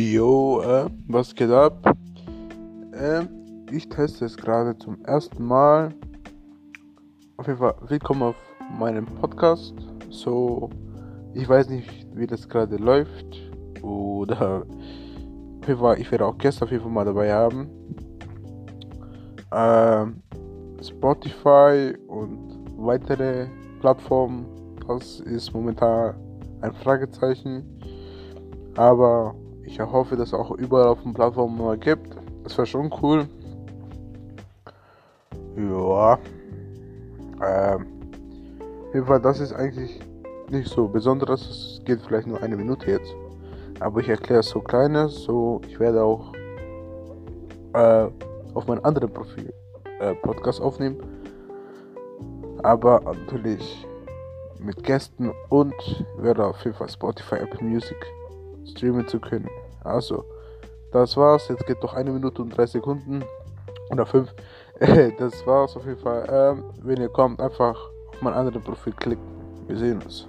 Jo, äh, was geht ab? Äh, ich teste es gerade zum ersten Mal. Auf jeden Fall willkommen auf meinem Podcast. So, ich weiß nicht, wie das gerade läuft. Oder auf jeden Fall, ich werde auch Gäste auf jeden Fall mal dabei haben. Ähm, Spotify und weitere Plattformen, das ist momentan ein Fragezeichen. Aber ich hoffe, dass es auch überall auf den Plattformen mal gibt. Das wäre schon cool. Ja. Ähm. Auf jeden Fall, das ist eigentlich nicht so besonderes. Es geht vielleicht nur eine Minute jetzt. Aber ich erkläre es so kleines. So, ich werde auch äh, auf meinem anderen Profil äh, Podcast aufnehmen. Aber natürlich mit Gästen und werde auf jeden Fall Spotify, Apple Music streamen zu können. Also, das war's. Jetzt geht doch eine Minute und drei Sekunden. Oder fünf. das war's auf jeden Fall. Ähm, wenn ihr kommt, einfach auf mein anderes Profil klicken. Wir sehen uns.